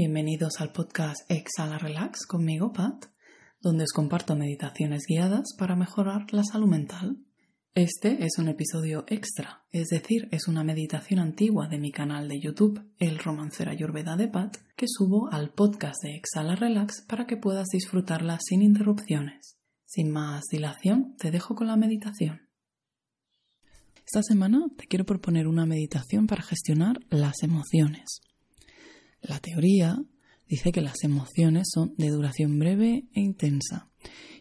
bienvenidos al podcast Exhala Relax conmigo, Pat, donde os comparto meditaciones guiadas para mejorar la salud mental. Este es un episodio extra, es decir, es una meditación antigua de mi canal de YouTube, El Romancera Ayurveda de Pat, que subo al podcast de Exhala Relax para que puedas disfrutarla sin interrupciones. Sin más dilación, te dejo con la meditación. Esta semana te quiero proponer una meditación para gestionar las emociones. La teoría dice que las emociones son de duración breve e intensa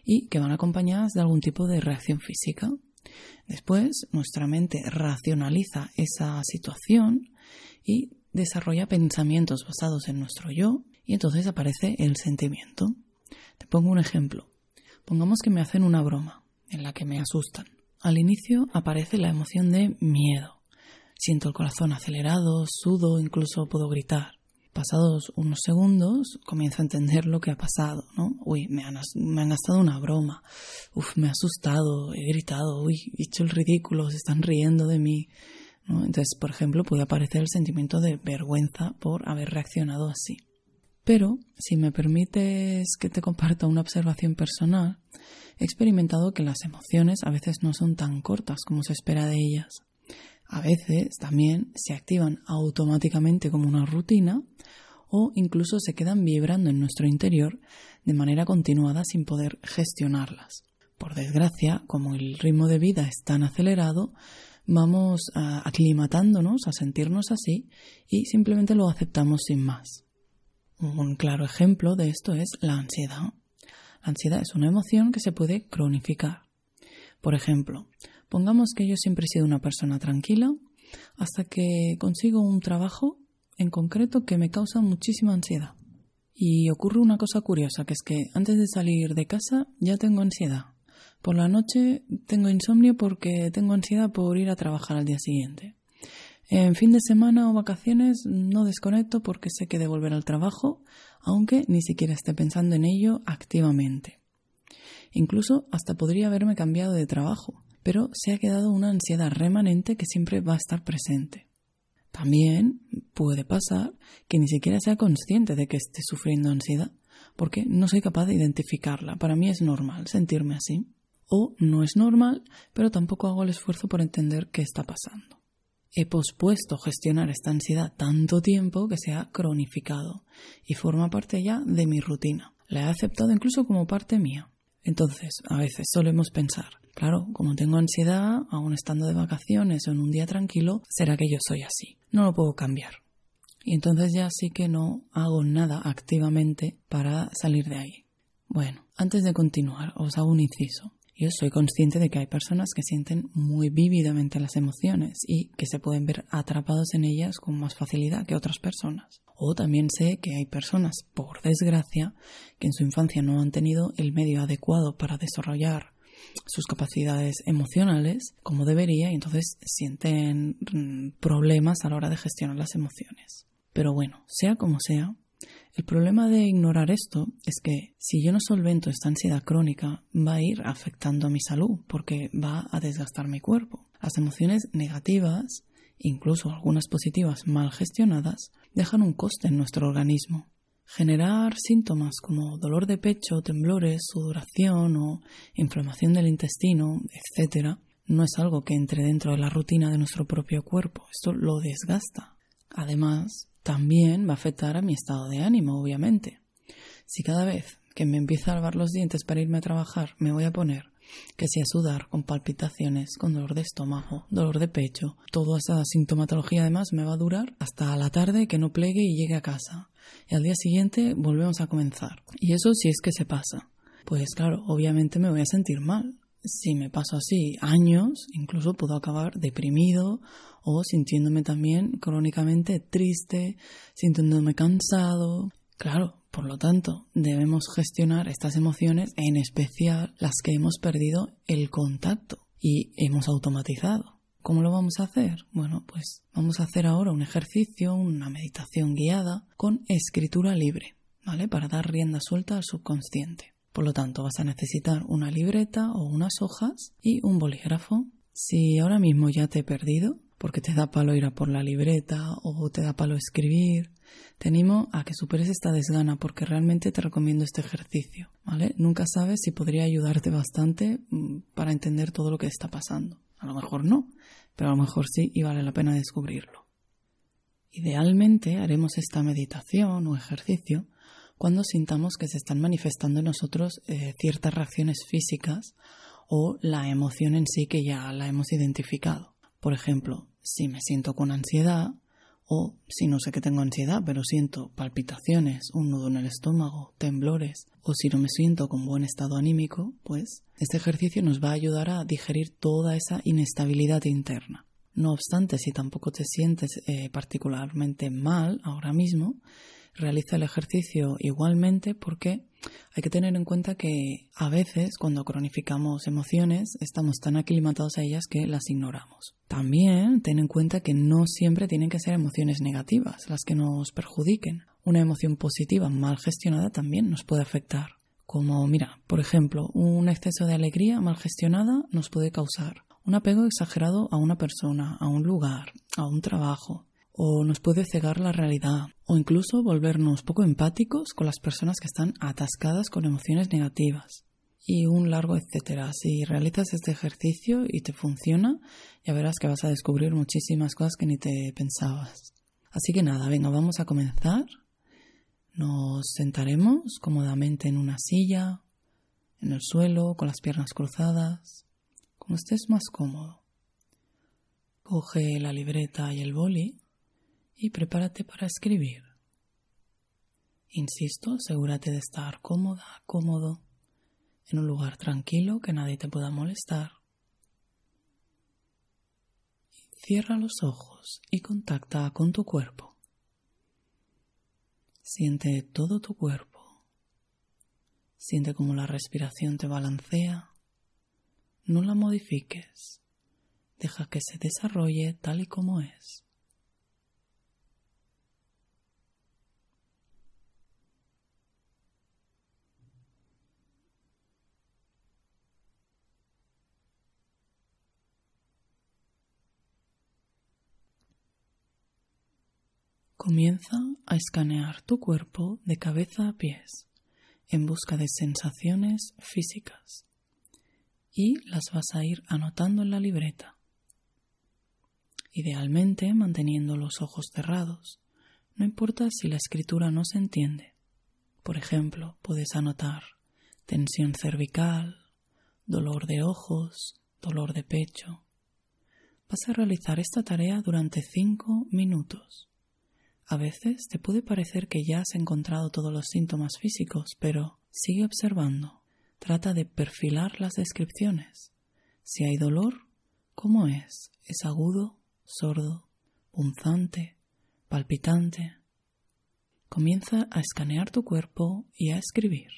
y que van acompañadas de algún tipo de reacción física. Después, nuestra mente racionaliza esa situación y desarrolla pensamientos basados en nuestro yo y entonces aparece el sentimiento. Te pongo un ejemplo. Pongamos que me hacen una broma en la que me asustan. Al inicio aparece la emoción de miedo. Siento el corazón acelerado, sudo, incluso puedo gritar. Pasados unos segundos comienzo a entender lo que ha pasado, ¿no? Uy, me han, me han gastado una broma. Uf, me ha asustado, he gritado, uy, he hecho el ridículo, se están riendo de mí. ¿no? Entonces, por ejemplo, puede aparecer el sentimiento de vergüenza por haber reaccionado así. Pero, si me permites que te comparta una observación personal, he experimentado que las emociones a veces no son tan cortas como se espera de ellas. A veces también se activan automáticamente como una rutina o incluso se quedan vibrando en nuestro interior de manera continuada sin poder gestionarlas. Por desgracia, como el ritmo de vida es tan acelerado, vamos aclimatándonos a sentirnos así y simplemente lo aceptamos sin más. Un claro ejemplo de esto es la ansiedad. La ansiedad es una emoción que se puede cronificar. Por ejemplo, pongamos que yo siempre he sido una persona tranquila hasta que consigo un trabajo en concreto que me causa muchísima ansiedad. Y ocurre una cosa curiosa, que es que antes de salir de casa ya tengo ansiedad. Por la noche tengo insomnio porque tengo ansiedad por ir a trabajar al día siguiente. En fin de semana o vacaciones no desconecto porque sé que de volver al trabajo, aunque ni siquiera esté pensando en ello activamente. Incluso hasta podría haberme cambiado de trabajo, pero se ha quedado una ansiedad remanente que siempre va a estar presente. También puede pasar que ni siquiera sea consciente de que esté sufriendo ansiedad, porque no soy capaz de identificarla. Para mí es normal sentirme así. O no es normal, pero tampoco hago el esfuerzo por entender qué está pasando. He pospuesto gestionar esta ansiedad tanto tiempo que se ha cronificado y forma parte ya de mi rutina. La he aceptado incluso como parte mía. Entonces, a veces solemos pensar, claro, como tengo ansiedad, aún estando de vacaciones o en un día tranquilo, será que yo soy así. No lo puedo cambiar. Y entonces ya sí que no hago nada activamente para salir de ahí. Bueno, antes de continuar, os hago un inciso. Yo soy consciente de que hay personas que sienten muy vívidamente las emociones y que se pueden ver atrapados en ellas con más facilidad que otras personas. O también sé que hay personas, por desgracia, que en su infancia no han tenido el medio adecuado para desarrollar sus capacidades emocionales como debería y entonces sienten mm, problemas a la hora de gestionar las emociones. Pero bueno, sea como sea, el problema de ignorar esto es que si yo no solvento esta ansiedad crónica, va a ir afectando a mi salud porque va a desgastar mi cuerpo. Las emociones negativas, incluso algunas positivas mal gestionadas, dejan un coste en nuestro organismo. Generar síntomas como dolor de pecho, temblores, sudoración o inflamación del intestino, etc., no es algo que entre dentro de la rutina de nuestro propio cuerpo. Esto lo desgasta. Además, también va a afectar a mi estado de ánimo, obviamente. Si cada vez que me empiezo a lavar los dientes para irme a trabajar me voy a poner que si a sudar, con palpitaciones, con dolor de estómago, dolor de pecho, toda esa sintomatología además me va a durar hasta la tarde que no plegue y llegue a casa. Y al día siguiente volvemos a comenzar. Y eso si es que se pasa. Pues claro, obviamente me voy a sentir mal si me paso así años, incluso puedo acabar deprimido o sintiéndome también crónicamente triste, sintiéndome cansado. Claro, por lo tanto, debemos gestionar estas emociones, en especial las que hemos perdido el contacto y hemos automatizado. ¿Cómo lo vamos a hacer? Bueno, pues vamos a hacer ahora un ejercicio, una meditación guiada con escritura libre, ¿vale? Para dar rienda suelta al subconsciente. Por lo tanto, vas a necesitar una libreta o unas hojas y un bolígrafo. Si ahora mismo ya te he perdido, porque te da palo ir a por la libreta o te da palo escribir, te animo a que superes esta desgana porque realmente te recomiendo este ejercicio, ¿vale? Nunca sabes si podría ayudarte bastante mm, para entender todo lo que está pasando. A lo mejor no, pero a lo mejor sí y vale la pena descubrirlo. Idealmente haremos esta meditación o ejercicio cuando sintamos que se están manifestando en nosotros eh, ciertas reacciones físicas o la emoción en sí que ya la hemos identificado. Por ejemplo, si me siento con ansiedad o si no sé que tengo ansiedad pero siento palpitaciones, un nudo en el estómago, temblores o si no me siento con buen estado anímico, pues este ejercicio nos va a ayudar a digerir toda esa inestabilidad interna. No obstante, si tampoco te sientes eh, particularmente mal ahora mismo, realiza el ejercicio igualmente porque hay que tener en cuenta que a veces cuando cronificamos emociones estamos tan aclimatados a ellas que las ignoramos. También ten en cuenta que no siempre tienen que ser emociones negativas las que nos perjudiquen. Una emoción positiva mal gestionada también nos puede afectar. Como, mira, por ejemplo, un exceso de alegría mal gestionada nos puede causar un apego exagerado a una persona, a un lugar, a un trabajo, o nos puede cegar la realidad, o incluso volvernos poco empáticos con las personas que están atascadas con emociones negativas. Y un largo etcétera. Si realizas este ejercicio y te funciona, ya verás que vas a descubrir muchísimas cosas que ni te pensabas. Así que nada, venga, vamos a comenzar. Nos sentaremos cómodamente en una silla, en el suelo, con las piernas cruzadas, como estés más cómodo. Coge la libreta y el boli y prepárate para escribir. Insisto, asegúrate de estar cómoda, cómodo, en un lugar tranquilo que nadie te pueda molestar. Cierra los ojos y contacta con tu cuerpo. Siente todo tu cuerpo. Siente cómo la respiración te balancea. No la modifiques. Deja que se desarrolle tal y como es. Comienza a escanear tu cuerpo de cabeza a pies en busca de sensaciones físicas y las vas a ir anotando en la libreta. Idealmente manteniendo los ojos cerrados, no importa si la escritura no se entiende. Por ejemplo, puedes anotar tensión cervical, dolor de ojos, dolor de pecho. Vas a realizar esta tarea durante cinco minutos. A veces te puede parecer que ya has encontrado todos los síntomas físicos, pero sigue observando. Trata de perfilar las descripciones. Si hay dolor, ¿cómo es? ¿Es agudo, sordo, punzante, palpitante? Comienza a escanear tu cuerpo y a escribir.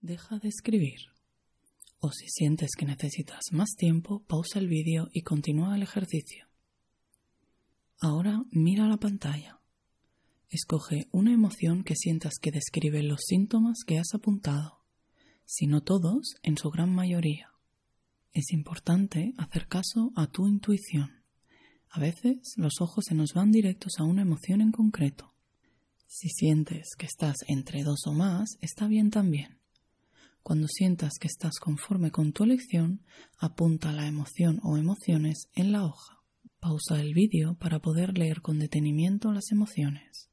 Deja de escribir. O si sientes que necesitas más tiempo, pausa el vídeo y continúa el ejercicio. Ahora mira la pantalla. Escoge una emoción que sientas que describe los síntomas que has apuntado, si no todos, en su gran mayoría. Es importante hacer caso a tu intuición. A veces los ojos se nos van directos a una emoción en concreto. Si sientes que estás entre dos o más, está bien también. Cuando sientas que estás conforme con tu elección, apunta la emoción o emociones en la hoja. Pausa el vídeo para poder leer con detenimiento las emociones.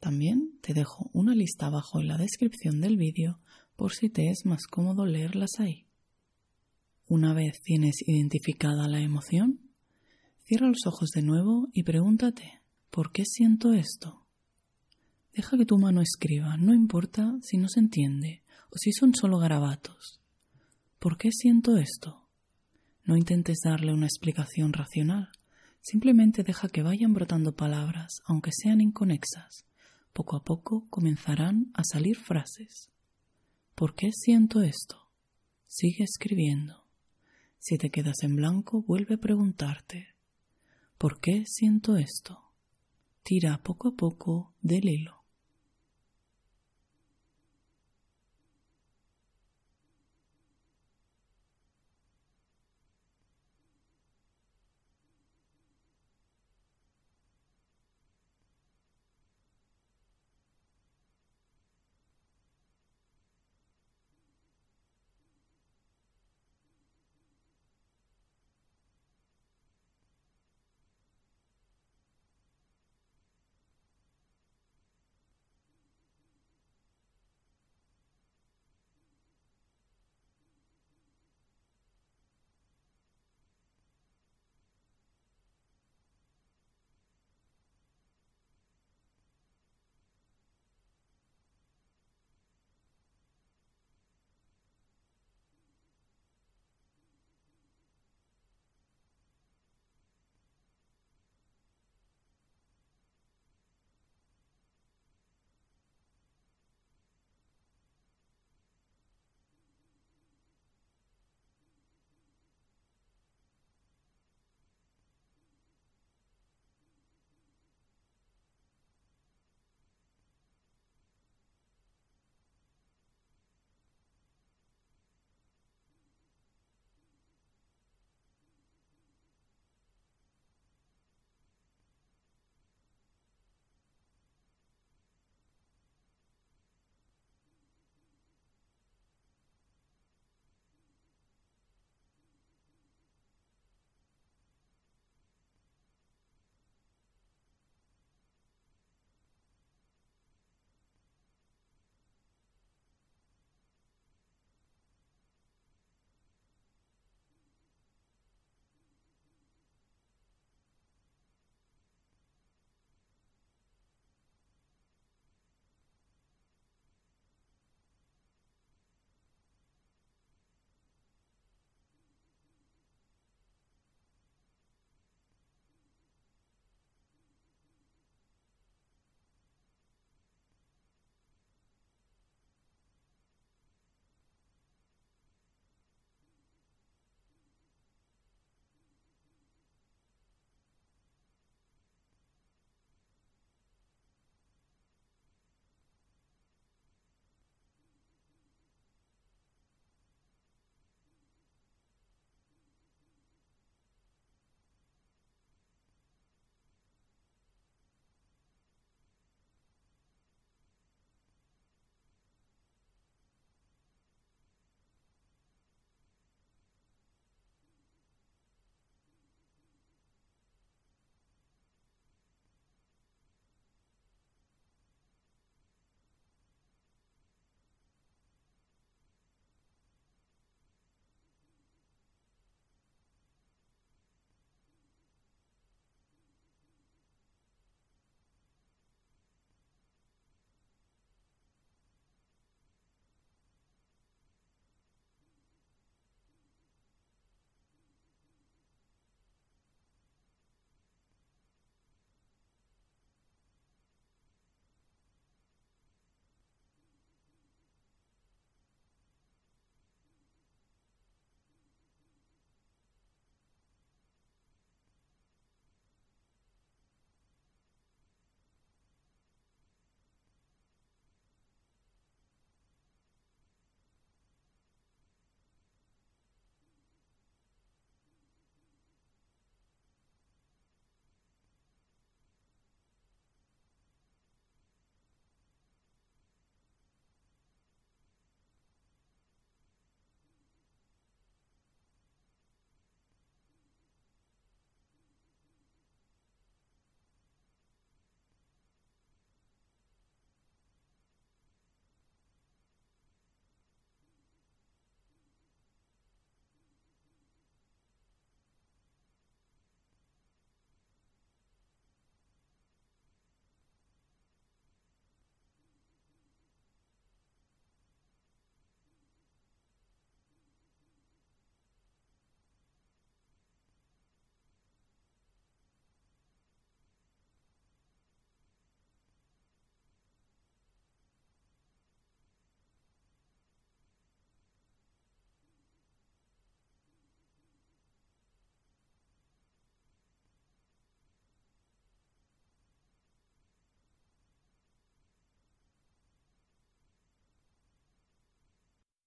También te dejo una lista abajo en la descripción del vídeo por si te es más cómodo leerlas ahí. Una vez tienes identificada la emoción, cierra los ojos de nuevo y pregúntate ¿por qué siento esto? Deja que tu mano escriba, no importa si no se entiende o si son solo garabatos. ¿Por qué siento esto? No intentes darle una explicación racional, simplemente deja que vayan brotando palabras, aunque sean inconexas. Poco a poco comenzarán a salir frases. ¿Por qué siento esto? Sigue escribiendo. Si te quedas en blanco, vuelve a preguntarte. ¿Por qué siento esto? Tira poco a poco del hilo.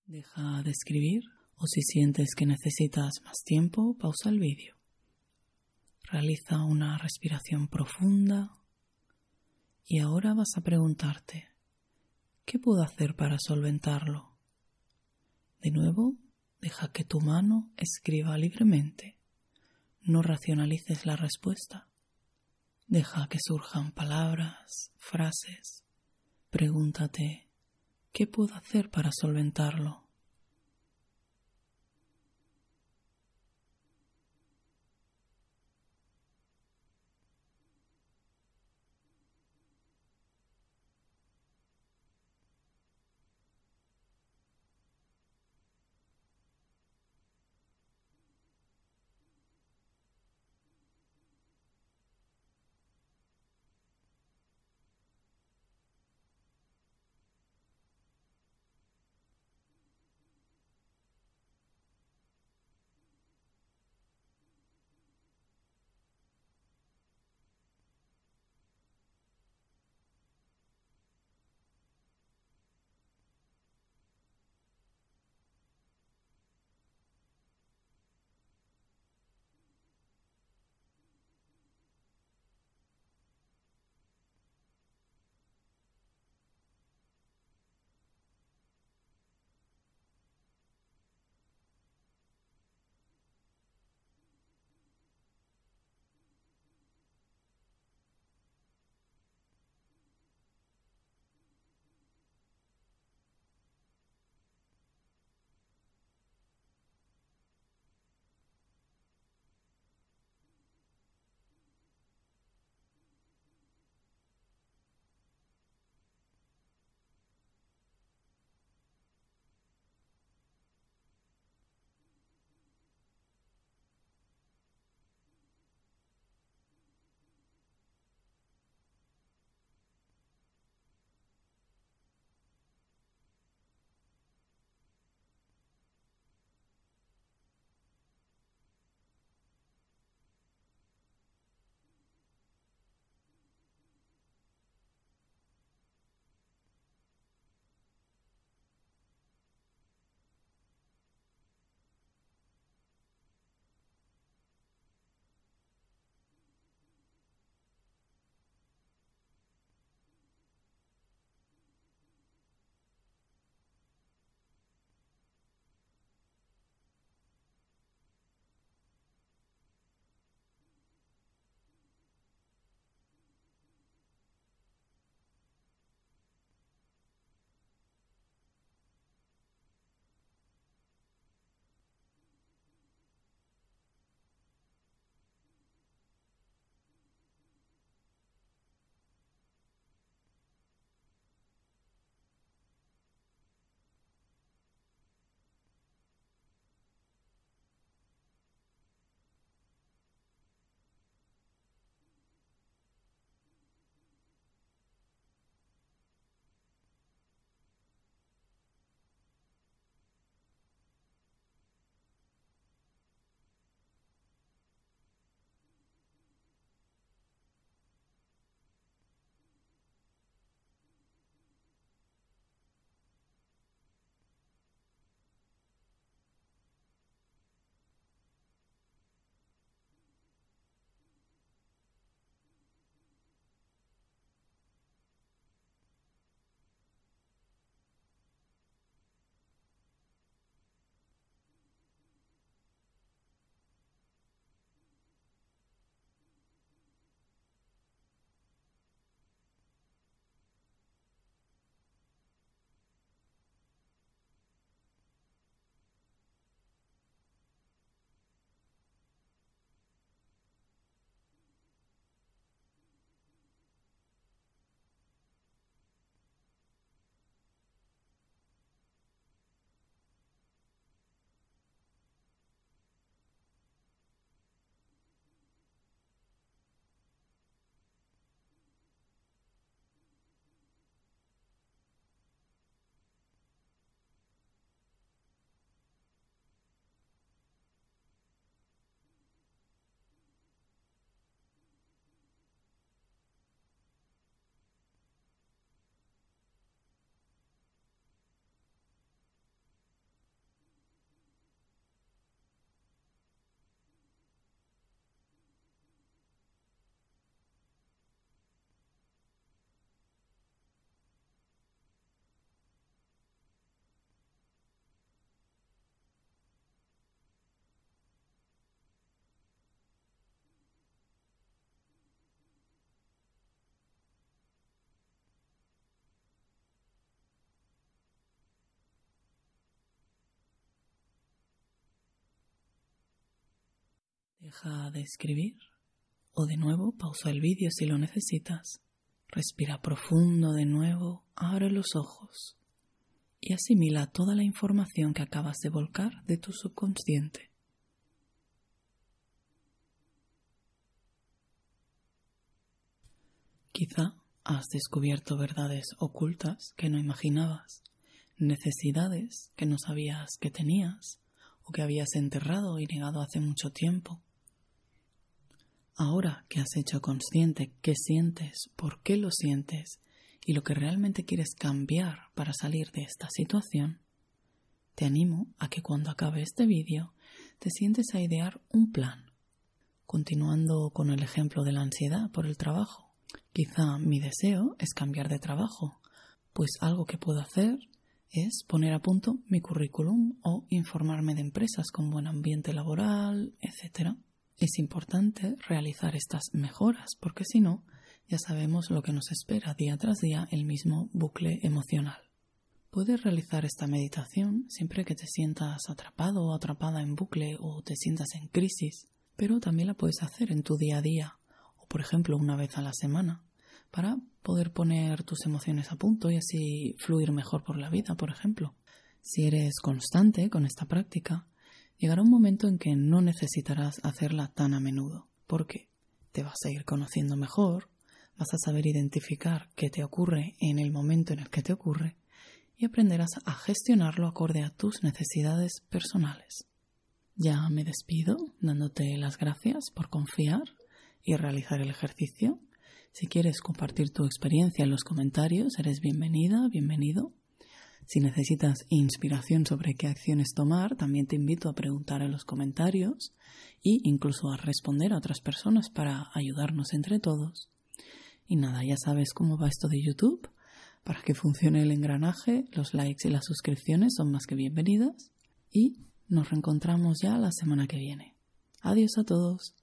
Deja de escribir o si sientes que necesitas más tiempo, pausa el vídeo. Realiza una respiración profunda y ahora vas a preguntarte, ¿qué puedo hacer para solventarlo? De nuevo, deja que tu mano escriba libremente. No racionalices la respuesta. Deja que surjan palabras, frases. Pregúntate, ¿qué puedo hacer para solventarlo? Deja de escribir o de nuevo pausa el vídeo si lo necesitas. Respira profundo de nuevo, abre los ojos y asimila toda la información que acabas de volcar de tu subconsciente. Quizá has descubierto verdades ocultas que no imaginabas, necesidades que no sabías que tenías o que habías enterrado y negado hace mucho tiempo. Ahora que has hecho consciente qué sientes, por qué lo sientes y lo que realmente quieres cambiar para salir de esta situación, te animo a que cuando acabe este vídeo te sientes a idear un plan. Continuando con el ejemplo de la ansiedad por el trabajo, quizá mi deseo es cambiar de trabajo, pues algo que puedo hacer es poner a punto mi currículum o informarme de empresas con buen ambiente laboral, etc. Es importante realizar estas mejoras porque si no, ya sabemos lo que nos espera día tras día el mismo bucle emocional. Puedes realizar esta meditación siempre que te sientas atrapado o atrapada en bucle o te sientas en crisis, pero también la puedes hacer en tu día a día o por ejemplo una vez a la semana para poder poner tus emociones a punto y así fluir mejor por la vida, por ejemplo. Si eres constante con esta práctica, llegará un momento en que no necesitarás hacerla tan a menudo, porque te vas a ir conociendo mejor, vas a saber identificar qué te ocurre en el momento en el que te ocurre y aprenderás a gestionarlo acorde a tus necesidades personales. Ya me despido dándote las gracias por confiar y realizar el ejercicio. Si quieres compartir tu experiencia en los comentarios, eres bienvenida, bienvenido. Si necesitas inspiración sobre qué acciones tomar, también te invito a preguntar en los comentarios e incluso a responder a otras personas para ayudarnos entre todos. Y nada, ya sabes cómo va esto de YouTube. Para que funcione el engranaje, los likes y las suscripciones son más que bienvenidas. Y nos reencontramos ya la semana que viene. Adiós a todos.